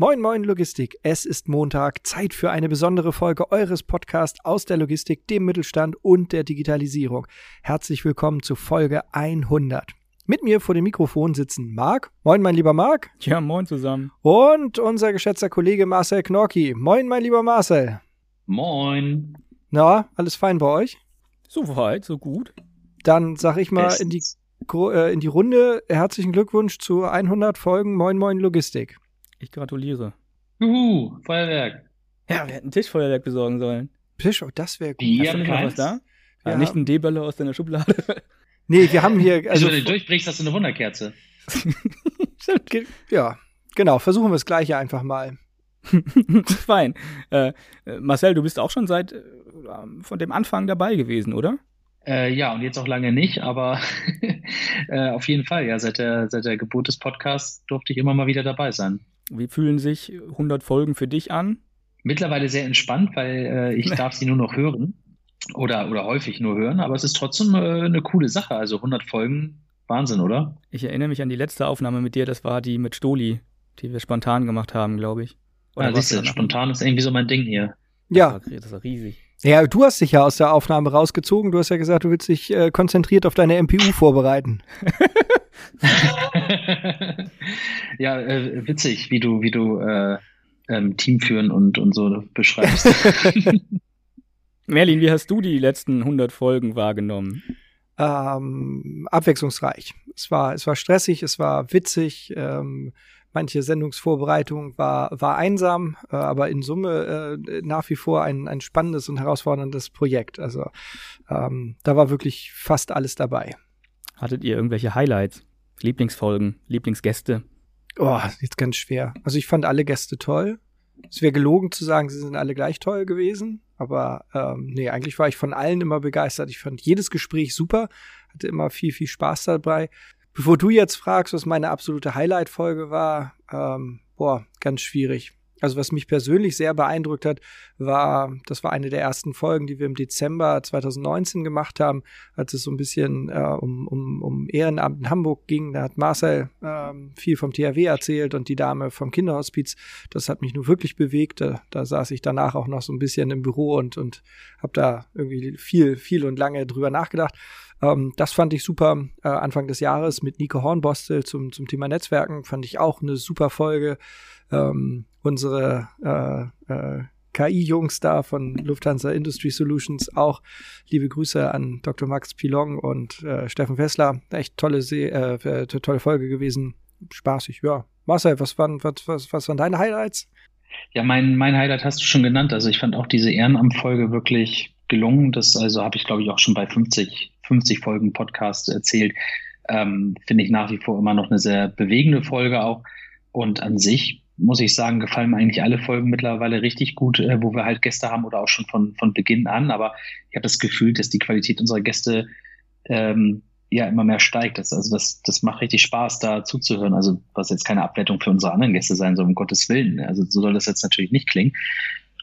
Moin, moin Logistik. Es ist Montag, Zeit für eine besondere Folge eures Podcasts aus der Logistik, dem Mittelstand und der Digitalisierung. Herzlich willkommen zu Folge 100. Mit mir vor dem Mikrofon sitzen Marc. Moin, mein lieber Marc. Ja, moin zusammen. Und unser geschätzter Kollege Marcel Knorki. Moin, mein lieber Marcel. Moin. Na, alles fein bei euch? So weit, so gut. Dann sag ich mal in die, äh, in die Runde herzlichen Glückwunsch zu 100 Folgen Moin, moin Logistik. Ich gratuliere. Juhu, Feuerwerk. Ja, wir hätten Tischfeuerwerk besorgen sollen. Tisch, oh, das wäre gut. Die Hast du nicht noch was da? Ja, Ja. nicht ein D-Böller aus deiner Schublade. Nee, wir haben hier, Also, wenn du durchbrichst, hast du eine Wunderkerze. Ja, genau, versuchen wir das Gleiche einfach mal. Fein. Äh, äh, Marcel, du bist auch schon seit äh, von dem Anfang dabei gewesen, oder? Äh, ja, und jetzt auch lange nicht, aber äh, auf jeden Fall, ja, seit der, seit der Geburt des Podcasts durfte ich immer mal wieder dabei sein. Wie fühlen sich 100 Folgen für dich an? Mittlerweile sehr entspannt, weil äh, ich darf sie nur noch hören oder, oder häufig nur hören, aber es ist trotzdem äh, eine coole Sache. Also 100 Folgen, Wahnsinn, oder? Ich erinnere mich an die letzte Aufnahme mit dir, das war die mit Stoli, die wir spontan gemacht haben, glaube ich. Ja, warst siehst du, spontan ist irgendwie so mein Ding hier. Ja, Das war, das war riesig. ja, du hast dich ja aus der Aufnahme rausgezogen. Du hast ja gesagt, du willst dich äh, konzentriert auf deine MPU vorbereiten. ja, äh, witzig, wie du, wie du äh, ähm, Team führen und, und so beschreibst. Merlin, wie hast du die letzten 100 Folgen wahrgenommen? ähm, abwechslungsreich. Es war, es war stressig, es war witzig. Ähm, manche Sendungsvorbereitung war, war einsam, äh, aber in Summe äh, nach wie vor ein, ein spannendes und herausforderndes Projekt. Also ähm, da war wirklich fast alles dabei. Hattet ihr irgendwelche Highlights? Lieblingsfolgen, Lieblingsgäste? Oh, jetzt ganz schwer. Also ich fand alle Gäste toll. Es wäre gelogen zu sagen, sie sind alle gleich toll gewesen. Aber ähm, nee, eigentlich war ich von allen immer begeistert. Ich fand jedes Gespräch super, hatte immer viel, viel Spaß dabei. Bevor du jetzt fragst, was meine absolute Highlight-Folge war, ähm, boah, ganz schwierig. Also was mich persönlich sehr beeindruckt hat, war, das war eine der ersten Folgen, die wir im Dezember 2019 gemacht haben, als es so ein bisschen äh, um, um, um Ehrenamt in Hamburg ging. Da hat Marcel ähm, viel vom THW erzählt und die Dame vom Kinderhospiz. Das hat mich nur wirklich bewegt. Da, da saß ich danach auch noch so ein bisschen im Büro und, und habe da irgendwie viel, viel und lange drüber nachgedacht. Ähm, das fand ich super. Äh, Anfang des Jahres mit Nico Hornbostel zum, zum Thema Netzwerken fand ich auch eine super Folge. Ähm, unsere äh, äh, KI-Jungs da von Lufthansa Industry Solutions auch. Liebe Grüße an Dr. Max Pilong und äh, Steffen Fessler. Echt tolle, Se äh, äh, tolle Folge gewesen. Spaßig, ja. Marcel, was waren, was, was, was waren deine Highlights? Ja, mein, mein Highlight hast du schon genannt. Also ich fand auch diese Ehrenamtfolge wirklich gelungen. Das also habe ich, glaube ich, auch schon bei 50, 50 Folgen Podcast erzählt. Ähm, Finde ich nach wie vor immer noch eine sehr bewegende Folge auch. Und an sich muss ich sagen, gefallen mir eigentlich alle Folgen mittlerweile richtig gut, äh, wo wir halt Gäste haben oder auch schon von, von Beginn an. Aber ich habe das Gefühl, dass die Qualität unserer Gäste ähm, ja immer mehr steigt. Das, also das, das macht richtig Spaß, da zuzuhören. Also was jetzt keine Abwertung für unsere anderen Gäste sein soll, um Gottes Willen. Also so soll das jetzt natürlich nicht klingen.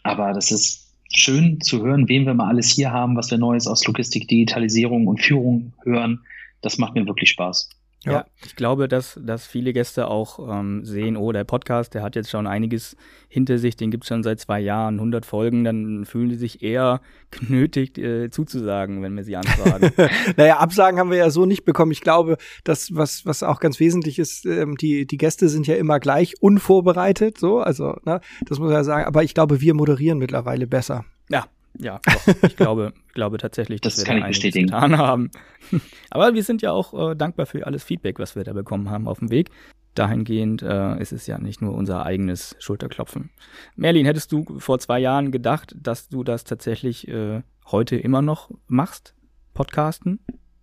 Aber das ist schön zu hören, wen wir mal alles hier haben, was wir Neues aus Logistik, Digitalisierung und Führung hören. Das macht mir wirklich Spaß. Ja. Ja. ich glaube, dass, dass viele Gäste auch ähm, sehen, oh, der Podcast, der hat jetzt schon einiges hinter sich, den gibt es schon seit zwei Jahren, 100 Folgen, dann fühlen die sich eher genötigt äh, zuzusagen, wenn wir sie anfragen. naja, Absagen haben wir ja so nicht bekommen. Ich glaube, das, was, was auch ganz wesentlich ist, ähm, die, die Gäste sind ja immer gleich unvorbereitet, so, also, ne, das muss man ja sagen. Aber ich glaube, wir moderieren mittlerweile besser. ja, ja, doch, ich glaube, ich glaube tatsächlich, dass Das wir kann da ich einiges bestätigen. getan haben. Aber wir sind ja auch äh, dankbar für alles Feedback, was wir da bekommen haben auf dem Weg. Dahingehend äh, ist es ja nicht nur unser eigenes Schulterklopfen. Merlin, hättest du vor zwei Jahren gedacht, dass du das tatsächlich äh, heute immer noch machst? Podcasten?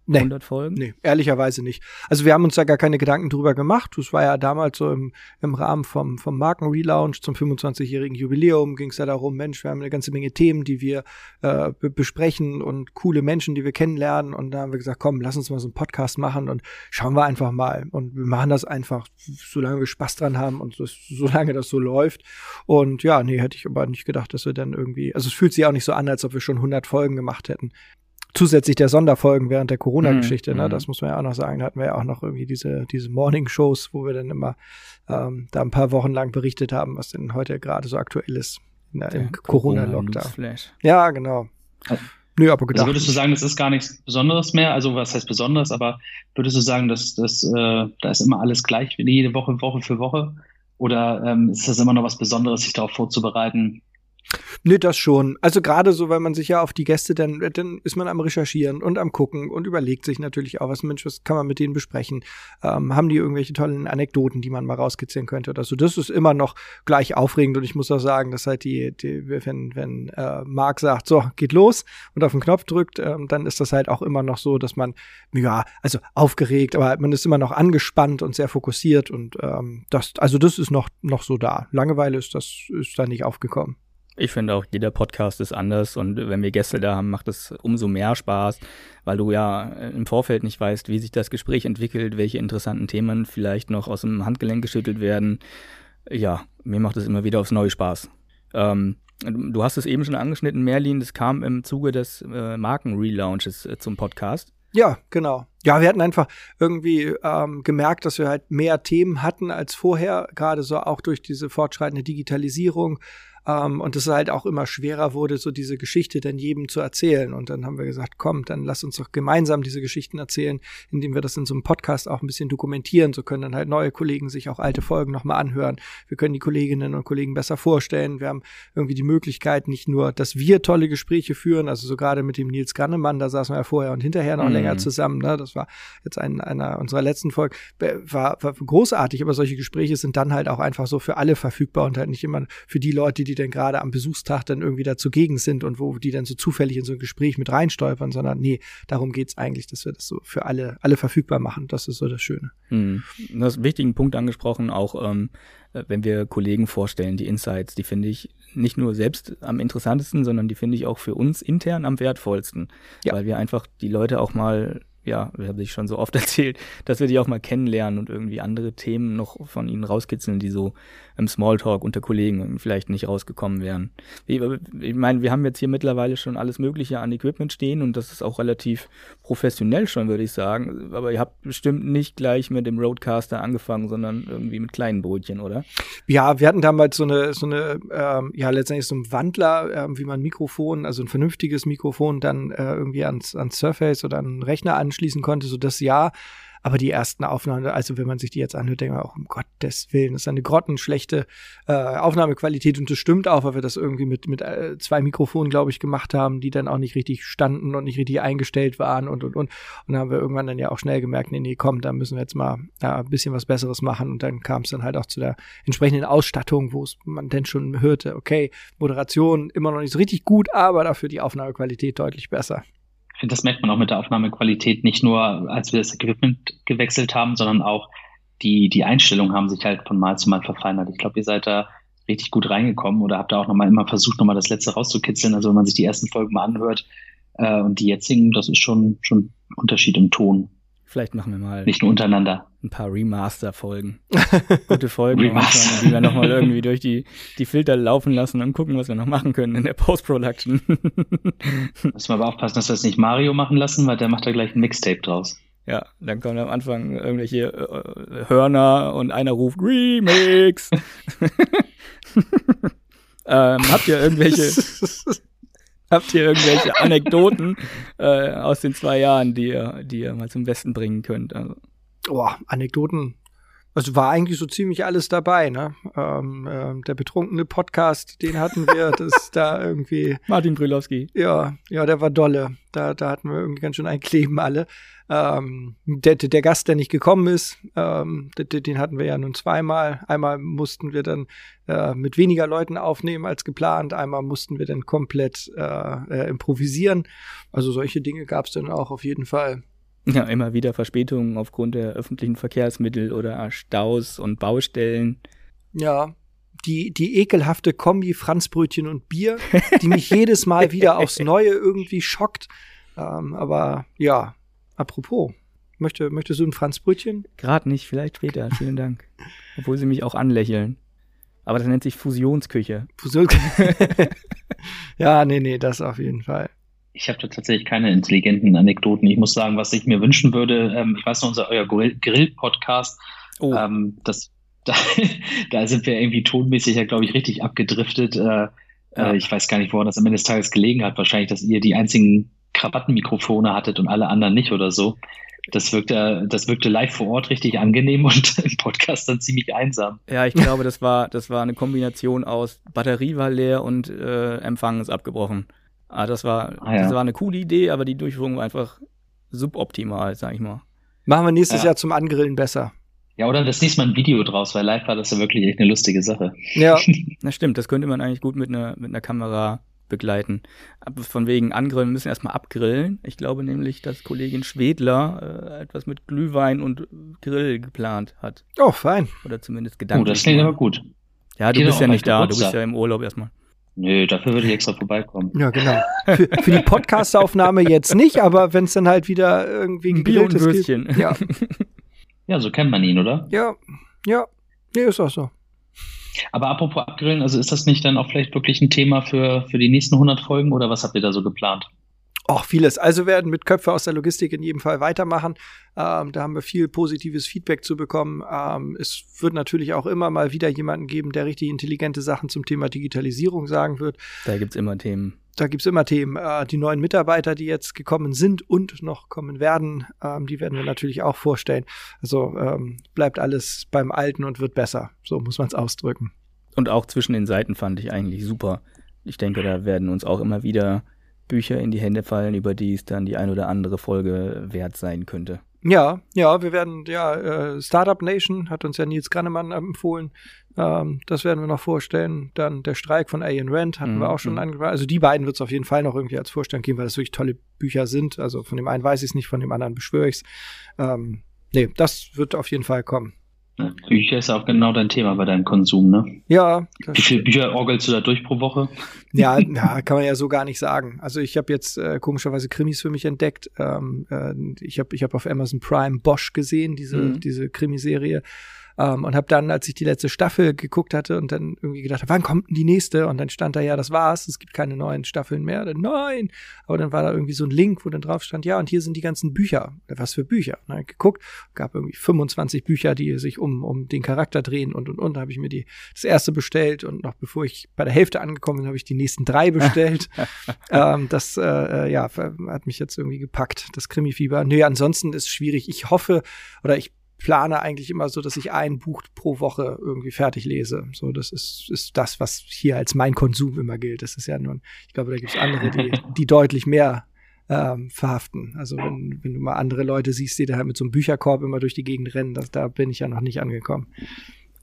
Nee. 100 Folgen? Nee, ehrlicherweise nicht. Also wir haben uns da gar keine Gedanken drüber gemacht. Das war ja damals so im, im Rahmen vom, vom Markenrelaunch zum 25-jährigen Jubiläum ging es ja darum, Mensch, wir haben eine ganze Menge Themen, die wir äh, be besprechen und coole Menschen, die wir kennenlernen. Und da haben wir gesagt, komm, lass uns mal so einen Podcast machen und schauen wir einfach mal. Und wir machen das einfach, solange wir Spaß dran haben und so, solange das so läuft. Und ja, nee, hätte ich aber nicht gedacht, dass wir dann irgendwie, also es fühlt sich auch nicht so an, als ob wir schon 100 Folgen gemacht hätten. Zusätzlich der Sonderfolgen während der Corona-Geschichte, Mhm, ne? mhm. Das muss man ja auch noch sagen. Da hatten wir ja auch noch irgendwie diese, diese Morning-Shows, wo wir dann immer ähm, da ein paar Wochen lang berichtet haben, was denn heute gerade so aktuell ist in im Corona-Lockdown. Newsflash. Ja, genau. Also- Nö, aber gedacht. Also würdest du sagen, das ist gar nichts Besonderes mehr? Also was heißt Besonderes? Aber würdest du sagen, dass das äh, da ist immer alles gleich jede Woche, Woche für Woche? Oder ähm, ist das immer noch was Besonderes, sich darauf vorzubereiten? Nö, das schon. Also gerade so, weil man sich ja auf die Gäste, dann, dann ist man am Recherchieren und am Gucken und überlegt sich natürlich auch, was Mensch, was kann man mit denen besprechen? Ähm, haben die irgendwelche tollen Anekdoten, die man mal rauskitzeln könnte oder so? Das ist immer noch gleich aufregend und ich muss auch sagen, dass halt die, die wenn, wenn äh, Marc sagt, so, geht los und auf den Knopf drückt, ähm, dann ist das halt auch immer noch so, dass man, ja, also aufgeregt, aber man ist immer noch angespannt und sehr fokussiert und ähm, das, also das ist noch, noch so da. Langeweile ist das, ist da nicht aufgekommen. Ich finde auch, jeder Podcast ist anders und wenn wir Gäste da haben, macht es umso mehr Spaß, weil du ja im Vorfeld nicht weißt, wie sich das Gespräch entwickelt, welche interessanten Themen vielleicht noch aus dem Handgelenk geschüttelt werden. Ja, mir macht es immer wieder aufs Neue Spaß. Ähm, du hast es eben schon angeschnitten, Merlin, das kam im Zuge des äh, Marken-Relaunches äh, zum Podcast. Ja, genau. Ja, wir hatten einfach irgendwie ähm, gemerkt, dass wir halt mehr Themen hatten als vorher, gerade so auch durch diese fortschreitende Digitalisierung. Ähm, und es halt auch immer schwerer wurde, so diese Geschichte dann jedem zu erzählen. Und dann haben wir gesagt, komm, dann lass uns doch gemeinsam diese Geschichten erzählen, indem wir das in so einem Podcast auch ein bisschen dokumentieren. So können dann halt neue Kollegen sich auch alte Folgen nochmal anhören. Wir können die Kolleginnen und Kollegen besser vorstellen. Wir haben irgendwie die Möglichkeit, nicht nur, dass wir tolle Gespräche führen, also so gerade mit dem Nils Gannemann, da saßen wir ja vorher und hinterher noch Mhm. länger zusammen. Ne? Das war jetzt ein, einer unserer letzten Folgen. War, war großartig, aber solche Gespräche sind dann halt auch einfach so für alle verfügbar und halt nicht immer für die Leute, die dann gerade am Besuchstag dann irgendwie da zugegen sind und wo die dann so zufällig in so ein Gespräch mit reinstolpern, sondern nee, darum geht's eigentlich, dass wir das so für alle, alle verfügbar machen. Das ist so das Schöne. Hm. Du hast einen wichtigen Punkt angesprochen, auch ähm, äh, wenn wir Kollegen vorstellen, die Insights, die finde ich nicht nur selbst am interessantesten, sondern die finde ich auch für uns intern am wertvollsten, Ja. weil wir einfach die Leute auch mal, ja, wir haben sich schon so oft erzählt, dass wir die auch mal kennenlernen und irgendwie andere Themen noch von ihnen rauskitzeln, die so im Smalltalk unter Kollegen vielleicht nicht rausgekommen wären. Ich, meine, wir haben jetzt hier mittlerweile schon alles Mögliche an Equipment stehen und das ist auch relativ professionell schon, würde ich sagen. Aber ihr habt bestimmt nicht gleich mit dem Roadcaster angefangen, sondern irgendwie mit kleinen Brötchen, oder? Ja, wir hatten damals so eine, so eine, ähm, ja, letztendlich so ein Wandler, ähm, wie man Mikrofon, also ein vernünftiges Mikrofon dann äh, irgendwie ans, ans Surface oder an Rechner anschließen konnte, so das ja. Aber die ersten Aufnahmen, also wenn man sich die jetzt anhört, denkt man auch, um Gottes Willen, das ist eine grottenschlechte äh, Aufnahmequalität und das stimmt auch, weil wir das irgendwie mit, mit äh, zwei Mikrofonen, glaube ich, gemacht haben, die dann auch nicht richtig standen und nicht richtig eingestellt waren und, und, und. Und da haben wir irgendwann dann ja auch schnell gemerkt, nee, nee, komm, da müssen wir jetzt mal ja, ein bisschen was Besseres machen. Und dann kam es dann halt auch zu der entsprechenden Ausstattung, wo man denn schon hörte, okay, Moderation immer noch nicht so richtig gut, aber dafür die Aufnahmequalität deutlich besser. Finde, das merkt man auch mit der Aufnahmequalität, nicht nur als wir das Equipment gewechselt haben, sondern auch die, die Einstellungen haben sich halt von Mal zu Mal verfeinert. Ich glaube, ihr seid da richtig gut reingekommen oder habt da auch nochmal immer versucht, nochmal das letzte rauszukitzeln. Also wenn man sich die ersten Folgen mal anhört äh, und die jetzigen, das ist schon, schon Unterschied im Ton. Vielleicht machen wir mal Nicht nur untereinander. ein paar Remaster-Folgen. Gute Folgen, Remaster. die wir nochmal irgendwie durch die, die Filter laufen lassen und gucken, was wir noch machen können in der Post-Production. Müssen wir aber aufpassen, dass wir es nicht Mario machen lassen, weil der macht da gleich ein Mixtape draus. ja, dann kommen am Anfang irgendwelche äh, Hörner und einer ruft Remix. ähm, habt ihr irgendwelche, habt ihr irgendwelche Anekdoten äh, aus den zwei Jahren, die ihr, die ihr mal zum Besten bringen könnt? Also, Boah, Anekdoten. Also war eigentlich so ziemlich alles dabei, ne? Ähm, ähm, der betrunkene Podcast, den hatten wir, das da irgendwie, Martin Brülowski. ja, ja, der war dolle. Da, da hatten wir irgendwie ganz schön ein Kleben alle. Ähm, der, der Gast, der nicht gekommen ist, ähm, den, den hatten wir ja nun zweimal. Einmal mussten wir dann äh, mit weniger Leuten aufnehmen als geplant. Einmal mussten wir dann komplett äh, äh, improvisieren. Also solche Dinge gab es dann auch auf jeden Fall. Ja, immer wieder Verspätungen aufgrund der öffentlichen Verkehrsmittel oder Staus und Baustellen. Ja, die, die ekelhafte Kombi Franzbrötchen und Bier, die mich jedes Mal wieder aufs Neue irgendwie schockt. Ähm, aber ja, apropos, möchte, möchtest du ein Franzbrötchen? Gerade nicht, vielleicht später. Vielen Dank. Obwohl sie mich auch anlächeln. Aber das nennt sich Fusionsküche. Fusion- ja, nee, nee, das auf jeden Fall. Ich habe da tatsächlich keine intelligenten Anekdoten. Ich muss sagen, was ich mir wünschen würde, ähm, ich weiß noch, unser euer Grill-Podcast, oh. ähm, das, da, da sind wir irgendwie tonmäßig ja, glaube ich, richtig abgedriftet. Äh, ja. äh, ich weiß gar nicht, woran das am Ende des Tages gelegen hat. Wahrscheinlich, dass ihr die einzigen Krawattenmikrofone hattet und alle anderen nicht oder so. Das wirkte, das wirkte live vor Ort richtig angenehm und im Podcast dann ziemlich einsam. Ja, ich glaube, das war, das war eine Kombination aus Batterie war leer und äh, Empfang ist abgebrochen. Ah, das war, ah, ja. das war eine coole Idee, aber die Durchführung war einfach suboptimal, sag ich mal. Machen wir nächstes ja. Jahr zum Angrillen besser. Ja, oder das nächste Mal ein Video draus, weil live war das ja wirklich echt eine lustige Sache. Ja. Na stimmt, das könnte man eigentlich gut mit einer mit einer Kamera begleiten. Von wegen Angrillen, wir müssen erstmal abgrillen. Ich glaube nämlich, dass Kollegin Schwedler äh, etwas mit Glühwein und Grill geplant hat. Oh, fein. Oder zumindest Gedanken. Oh, das klingt aber gut. Ja, du Geht bist ja nicht da, du bist ja im Urlaub erstmal. Nö, dafür würde ich extra vorbeikommen. Ja, genau. Für, für die Podcastaufnahme jetzt nicht, aber wenn es dann halt wieder irgendwie ein Bier und Würstchen. Ja. ja, so kennt man ihn, oder? Ja, ja. Nee, ist auch so. Aber apropos Abgrillen, also ist das nicht dann auch vielleicht wirklich ein Thema für, für die nächsten 100 Folgen oder was habt ihr da so geplant? Auch vieles. Also werden mit Köpfe aus der Logistik in jedem Fall weitermachen. Ähm, da haben wir viel positives Feedback zu bekommen. Ähm, es wird natürlich auch immer mal wieder jemanden geben, der richtig intelligente Sachen zum Thema Digitalisierung sagen wird. Da gibt's immer Themen. Da gibt's immer Themen. Äh, die neuen Mitarbeiter, die jetzt gekommen sind und noch kommen werden, ähm, die werden wir natürlich auch vorstellen. Also ähm, bleibt alles beim Alten und wird besser. So muss man es ausdrücken. Und auch zwischen den Seiten fand ich eigentlich super. Ich denke, da werden uns auch immer wieder Bücher in die Hände fallen, über die es dann die ein oder andere Folge wert sein könnte. Ja, ja, wir werden, ja, äh, Startup Nation hat uns ja Nils Grannemann empfohlen. Ähm, das werden wir noch vorstellen. Dann der Streik von Ian Rand hatten mhm. wir auch schon mhm. angefangen. Also die beiden wird es auf jeden Fall noch irgendwie als Vorstellung geben, weil das wirklich tolle Bücher sind. Also von dem einen weiß ich es nicht, von dem anderen beschwöre ich es. Ähm, nee, das wird auf jeden Fall kommen. Bücher ist auch genau dein Thema bei deinem Konsum, ne? Ja. Wie viele Bücher orgelst du da durch pro Woche? Ja, ja kann man ja so gar nicht sagen. Also ich habe jetzt äh, komischerweise Krimis für mich entdeckt. Ähm, äh, ich habe ich hab auf Amazon Prime Bosch gesehen, diese, mhm. diese Krimiserie. Ähm, und habe dann, als ich die letzte Staffel geguckt hatte und dann irgendwie gedacht, wann kommt denn die nächste? Und dann stand da, ja, das war's, es gibt keine neuen Staffeln mehr. Dann, nein! Aber dann war da irgendwie so ein Link, wo dann drauf stand, ja, und hier sind die ganzen Bücher. Was für Bücher? Und dann geguckt, gab irgendwie 25 Bücher, die sich um, um den Charakter drehen und und und. Da habe ich mir die das erste bestellt und noch bevor ich bei der Hälfte angekommen bin, habe ich die nächsten drei bestellt. ähm, das äh, äh, ja, hat mich jetzt irgendwie gepackt, das Krimi-Fieber. Nö, ansonsten ist es schwierig. Ich hoffe oder ich plane eigentlich immer so, dass ich ein Buch pro Woche irgendwie fertig lese. So, das ist, ist das, was hier als mein Konsum immer gilt. Das ist ja nun, ich glaube, da gibt es andere, die, die deutlich mehr ähm, verhaften. Also wenn, wenn du mal andere Leute siehst, die da halt mit so einem Bücherkorb immer durch die Gegend rennen, das, da bin ich ja noch nicht angekommen.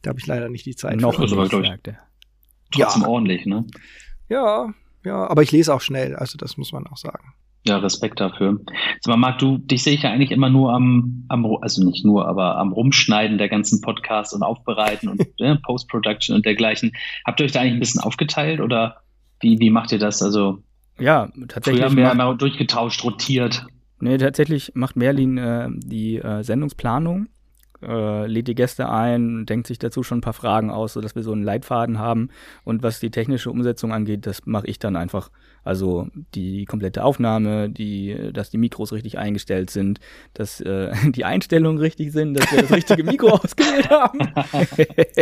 Da habe ich leider nicht die Zeit. Noch ist aber, glaube ich, trotzdem ja. ordentlich, ne? Ja, ja, aber ich lese auch schnell, also das muss man auch sagen. Ja, Respekt dafür. Sag mal, Marc, du, dich sehe ich ja eigentlich immer nur am, am, also nicht nur, aber am Rumschneiden der ganzen Podcasts und Aufbereiten und äh, Post-Production und dergleichen. Habt ihr euch da eigentlich ein bisschen aufgeteilt oder wie, wie macht ihr das? Also, ja, tatsächlich. Früher haben wir mal durchgetauscht, rotiert. Nee, tatsächlich macht Merlin äh, die äh, Sendungsplanung äh, lädt die Gäste ein, denkt sich dazu schon ein paar Fragen aus, sodass wir so einen Leitfaden haben. Und was die technische Umsetzung angeht, das mache ich dann einfach. Also die komplette Aufnahme, die, dass die Mikros richtig eingestellt sind, dass äh, die Einstellungen richtig sind, dass wir das richtige Mikro ausgewählt haben.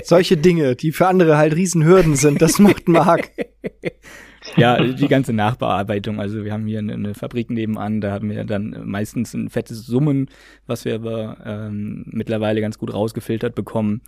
Solche Dinge, die für andere halt Riesenhürden sind, das macht Marc. ja, die ganze Nachbearbeitung. Also wir haben hier eine, Fabrik nebenan, da haben wir dann meistens ein fettes Summen, was wir aber ähm, mittlerweile ganz gut rausgefiltert bekommen,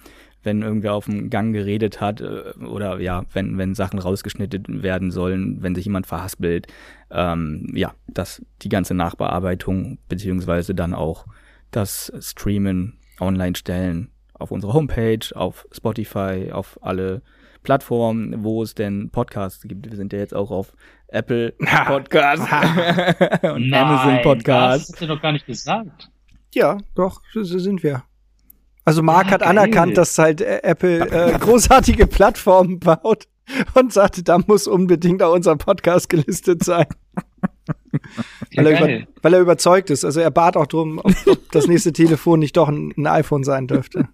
wenn irgendwer auf dem Gang geredet hat äh, oder ja, wenn, wenn Sachen rausgeschnitten werden sollen, wenn sich jemand verhaspelt. Ähm, ja, das die ganze Nachbearbeitung, beziehungsweise dann auch das Streamen, online stellen auf unserer Homepage, auf Spotify, auf alle Plattformen, wo es denn Podcasts gibt. Wir sind ja jetzt auch auf Apple Podcasts und Nein, Amazon Podcasts. Das hast du doch gar nicht gesagt. Ja, doch, so sind wir. Also Marc ja, hat geil. anerkannt, dass halt äh, Apple äh, großartige Plattformen baut und sagte, da muss unbedingt auch unser Podcast gelistet sein. Ja, weil, er über, weil, er überzeugt ist. Also er bat auch drum, ob, ob das nächste Telefon nicht doch ein, ein iPhone sein dürfte.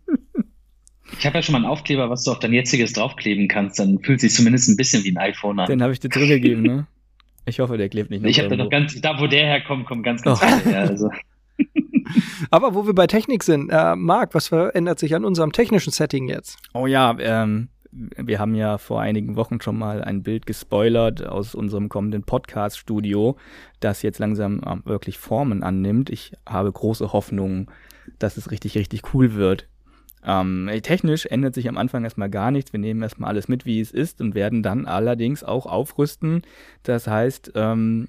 Ich habe ja schon mal einen Aufkleber, was du auf dein jetziges draufkleben kannst. Dann fühlt sich zumindest ein bisschen wie ein iPhone an. Den habe ich dir zurückgegeben, ne? Ich hoffe, der klebt nicht noch Ich habe da noch ganz, da wo der herkommt, kommt ganz, ganz oh. viel her. Also. Aber wo wir bei Technik sind, äh, Marc, was verändert sich an unserem technischen Setting jetzt? Oh ja, ähm, wir haben ja vor einigen Wochen schon mal ein Bild gespoilert aus unserem kommenden Podcast-Studio, das jetzt langsam äh, wirklich Formen annimmt. Ich habe große Hoffnungen, dass es richtig, richtig cool wird. Ähm, technisch ändert sich am Anfang erstmal gar nichts. Wir nehmen erstmal alles mit, wie es ist und werden dann allerdings auch aufrüsten. Das heißt, ähm,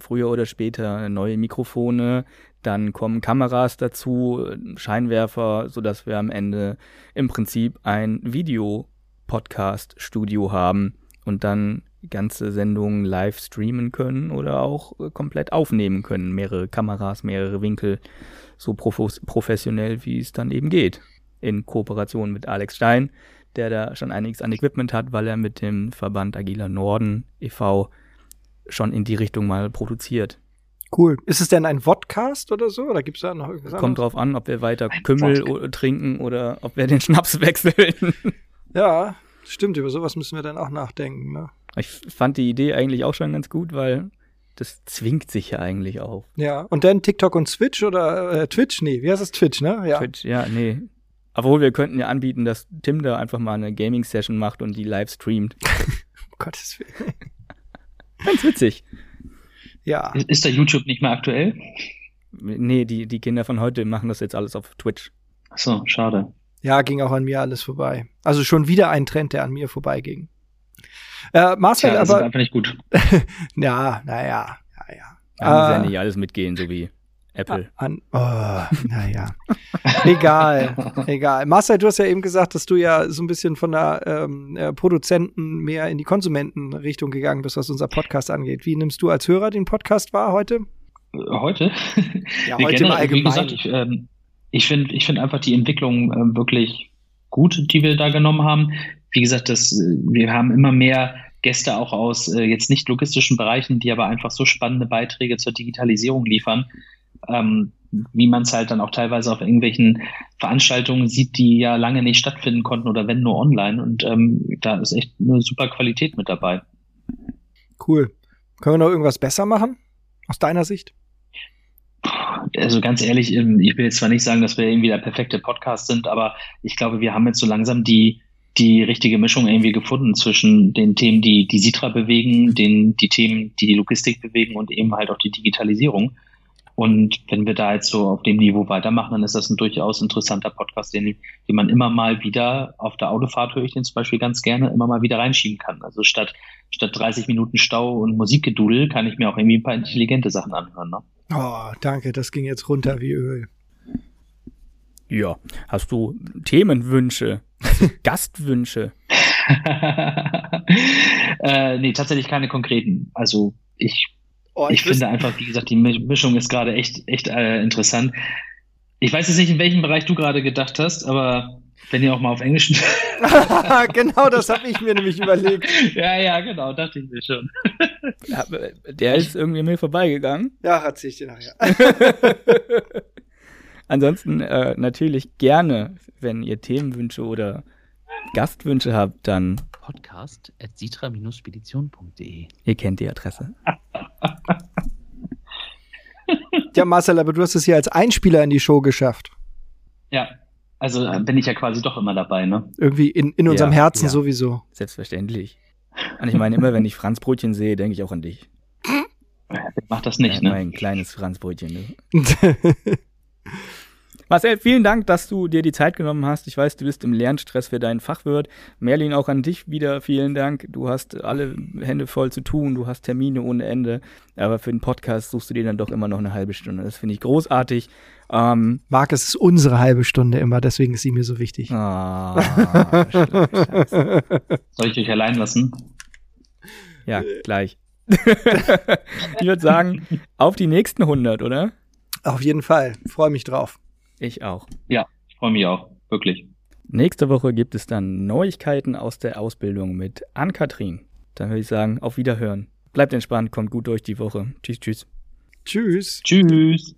früher oder später neue Mikrofone, dann kommen Kameras dazu, Scheinwerfer, sodass wir am Ende im Prinzip ein Video-Podcast-Studio haben und dann ganze Sendungen live streamen können oder auch komplett aufnehmen können. Mehrere Kameras, mehrere Winkel, so professionell, wie es dann eben geht in Kooperation mit Alex Stein, der da schon einiges an Equipment hat, weil er mit dem Verband Agiler Norden e.V. schon in die Richtung mal produziert. Cool. Ist es denn ein Vodcast oder so? Oder gibt's da noch irgendwas Kommt anderes? drauf an, ob wir weiter Kümmel trinken oder ob wir den Schnaps wechseln. ja, stimmt. Über sowas müssen wir dann auch nachdenken. Ne? Ich fand die Idee eigentlich auch schon ganz gut, weil das zwingt sich ja eigentlich auch. Ja, und dann TikTok und Switch oder äh, Twitch? Nee, wie heißt es? Twitch, ne? Ja. Twitch, ja, nee. Obwohl wir könnten ja anbieten, dass Tim da einfach mal eine Gaming-Session macht und die live streamt. um Gottes Willen. Ganz witzig. Ja. Ist da YouTube nicht mehr aktuell? Nee, die, die Kinder von heute machen das jetzt alles auf Twitch. Ach so, schade. Ja, ging auch an mir alles vorbei. Also schon wieder ein Trend, der an mir vorbeiging. Äh, Marcel, ja, das aber. Ist einfach nicht gut. ja, naja, ja, ja. Ja, muss ja nicht alles mitgehen, so wie Apple. An, oh, naja. egal, egal. Marcel, du hast ja eben gesagt, dass du ja so ein bisschen von der ähm, äh, Produzenten mehr in die Konsumentenrichtung gegangen bist, was unser Podcast angeht. Wie nimmst du als Hörer den Podcast wahr heute? Heute? Ja, heute im Allgemeinen. Wie gesagt, ich, ähm, ich finde ich find einfach die Entwicklung äh, wirklich gut, die wir da genommen haben. Wie gesagt, das, äh, wir haben immer mehr Gäste auch aus äh, jetzt nicht logistischen Bereichen, die aber einfach so spannende Beiträge zur Digitalisierung liefern, ähm, wie man es halt dann auch teilweise auf irgendwelchen Veranstaltungen sieht, die ja lange nicht stattfinden konnten oder wenn nur online. Und ähm, da ist echt eine super Qualität mit dabei. Cool. Können wir noch irgendwas besser machen? Aus deiner Sicht? Also ganz ehrlich, ähm, ich will jetzt zwar nicht sagen, dass wir irgendwie der perfekte Podcast sind, aber ich glaube, wir haben jetzt so langsam die, die richtige Mischung irgendwie gefunden zwischen den Themen, die die Sitra bewegen, den, die Themen, die die Logistik bewegen und eben halt auch die Digitalisierung. Und wenn wir da jetzt so auf dem Niveau weitermachen, dann ist das ein durchaus interessanter Podcast, den, den man immer mal wieder auf der Autofahrt höre ich den zum Beispiel ganz gerne immer mal wieder reinschieben kann. Also statt, statt 30 Minuten Stau und Musikgedudel kann ich mir auch irgendwie ein paar intelligente Sachen anhören. Ne? Oh, danke, das ging jetzt runter wie Öl. Ja, hast du Themenwünsche, Gastwünsche? äh, nee, tatsächlich keine konkreten. Also ich Oh, ich, ich finde einfach, wie gesagt, die Mischung ist gerade echt, echt äh, interessant. Ich weiß jetzt nicht, in welchem Bereich du gerade gedacht hast, aber wenn ihr auch mal auf Englisch. genau, das habe ich mir nämlich überlegt. ja, ja, genau, dachte ich mir schon. ja, der ist irgendwie mir vorbeigegangen. Ja, erzähl ich dir nachher. Ansonsten äh, natürlich gerne, wenn ihr Themenwünsche oder Gastwünsche habt, dann podcast at sitra-spedition.de. Ihr kennt die Adresse. ja, Marcel, aber du hast es hier als Einspieler in die Show geschafft. Ja, also äh, bin ich ja quasi doch immer dabei, ne? Irgendwie in, in unserem ja, Herzen ja. sowieso. Selbstverständlich. Und ich meine, immer wenn ich Franzbrötchen sehe, denke ich auch an dich. Mach das nicht, ja, ne? Mein kleines Franzbrötchen. Ne? Marcel, vielen Dank, dass du dir die Zeit genommen hast. Ich weiß, du bist im Lernstress für deinen Fachwirt. Merlin, auch an dich wieder vielen Dank. Du hast alle Hände voll zu tun, du hast Termine ohne Ende. Aber für den Podcast suchst du dir dann doch immer noch eine halbe Stunde. Das finde ich großartig. Ähm, Marc, es ist unsere halbe Stunde immer, deswegen ist sie mir so wichtig. Ah, Soll ich euch allein lassen? Ja, gleich. ich würde sagen, auf die nächsten 100, oder? Auf jeden Fall. Freue mich drauf. Ich auch. Ja, ich freue mich auch. Wirklich. Nächste Woche gibt es dann Neuigkeiten aus der Ausbildung mit Ann-Kathrin. Dann würde ich sagen, auf Wiederhören. Bleibt entspannt, kommt gut durch die Woche. Tschüss, tschüss. Tschüss. Tschüss.